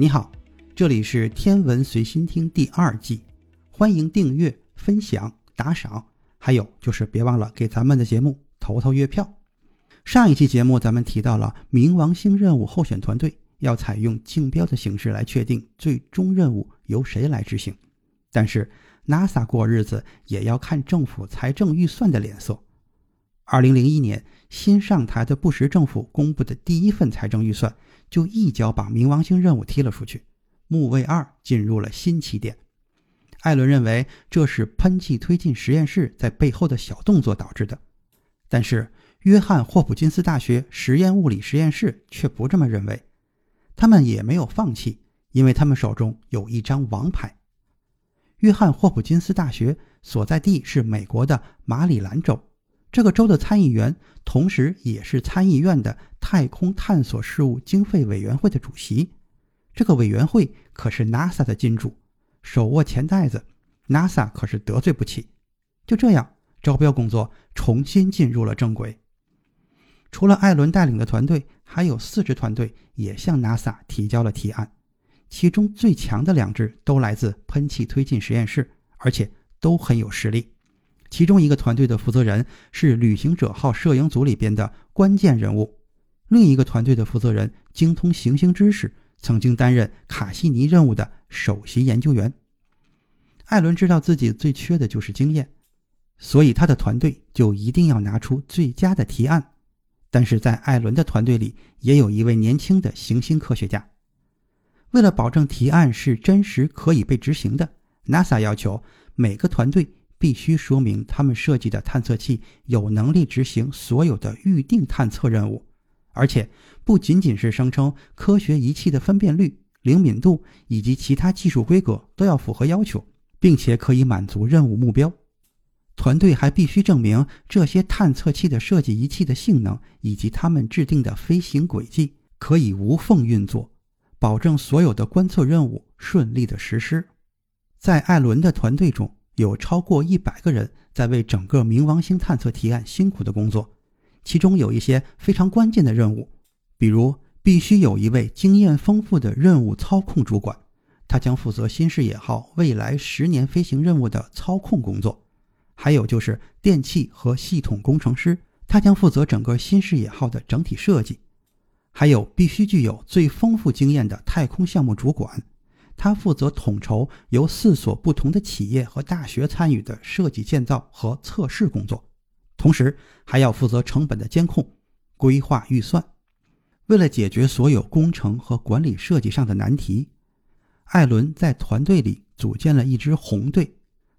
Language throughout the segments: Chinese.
你好，这里是天文随心听第二季，欢迎订阅、分享、打赏，还有就是别忘了给咱们的节目投投月票。上一期节目咱们提到了冥王星任务候选团队。要采用竞标的形式来确定最终任务由谁来执行，但是 NASA 过日子也要看政府财政预算的脸色。二零零一年新上台的布什政府公布的第一份财政预算，就一脚把冥王星任务踢了出去，木卫二进入了新起点。艾伦认为这是喷气推进实验室在背后的小动作导致的，但是约翰霍普金斯大学实验物理实验室却不这么认为。他们也没有放弃，因为他们手中有一张王牌。约翰霍普金斯大学所在地是美国的马里兰州，这个州的参议员同时也是参议院的太空探索事务经费委员会的主席。这个委员会可是 NASA 的金主，手握钱袋子，NASA 可是得罪不起。就这样，招标工作重新进入了正轨。除了艾伦带领的团队，还有四支团队也向 NASA 提交了提案，其中最强的两支都来自喷气推进实验室，而且都很有实力。其中一个团队的负责人是旅行者号摄影组里边的关键人物，另一个团队的负责人精通行星知识，曾经担任卡西尼任务的首席研究员。艾伦知道自己最缺的就是经验，所以他的团队就一定要拿出最佳的提案。但是在艾伦的团队里，也有一位年轻的行星科学家。为了保证提案是真实可以被执行的，NASA 要求每个团队必须说明他们设计的探测器有能力执行所有的预定探测任务，而且不仅仅是声称科学仪器的分辨率、灵敏度以及其他技术规格都要符合要求，并且可以满足任务目标。团队还必须证明这些探测器的设计仪器的性能，以及他们制定的飞行轨迹可以无缝运作，保证所有的观测任务顺利的实施。在艾伦的团队中有超过一百个人在为整个冥王星探测提案辛苦的工作，其中有一些非常关键的任务，比如必须有一位经验丰富的任务操控主管，他将负责新视野号未来十年飞行任务的操控工作。还有就是电气和系统工程师，他将负责整个新视野号的整体设计。还有必须具有最丰富经验的太空项目主管，他负责统筹由四所不同的企业和大学参与的设计建造和测试工作，同时还要负责成本的监控、规划预算。为了解决所有工程和管理设计上的难题，艾伦在团队里组建了一支红队。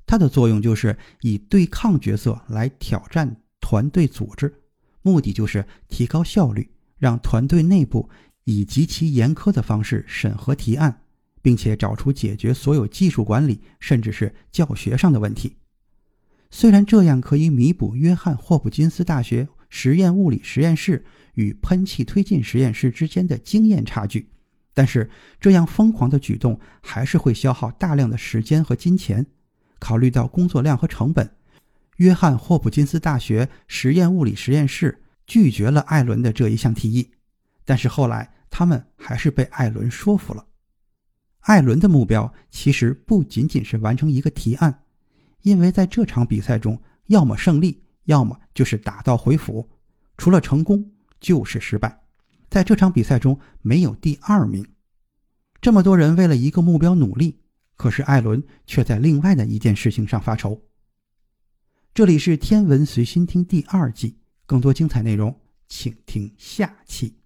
它的作用就是以对抗角色来挑战团队组织，目的就是提高效率，让团队内部以极其严苛的方式审核提案，并且找出解决所有技术管理甚至是教学上的问题。虽然这样可以弥补约翰霍普金斯大学实验物理实验室与喷气推进实验室之间的经验差距，但是这样疯狂的举动还是会消耗大量的时间和金钱。考虑到工作量和成本，约翰霍普金斯大学实验物理实验室拒绝了艾伦的这一项提议。但是后来，他们还是被艾伦说服了。艾伦的目标其实不仅仅是完成一个提案，因为在这场比赛中，要么胜利，要么就是打道回府，除了成功就是失败。在这场比赛中，没有第二名。这么多人为了一个目标努力。可是艾伦却在另外的一件事情上发愁。这里是《天文随心听》第二季，更多精彩内容，请听下期。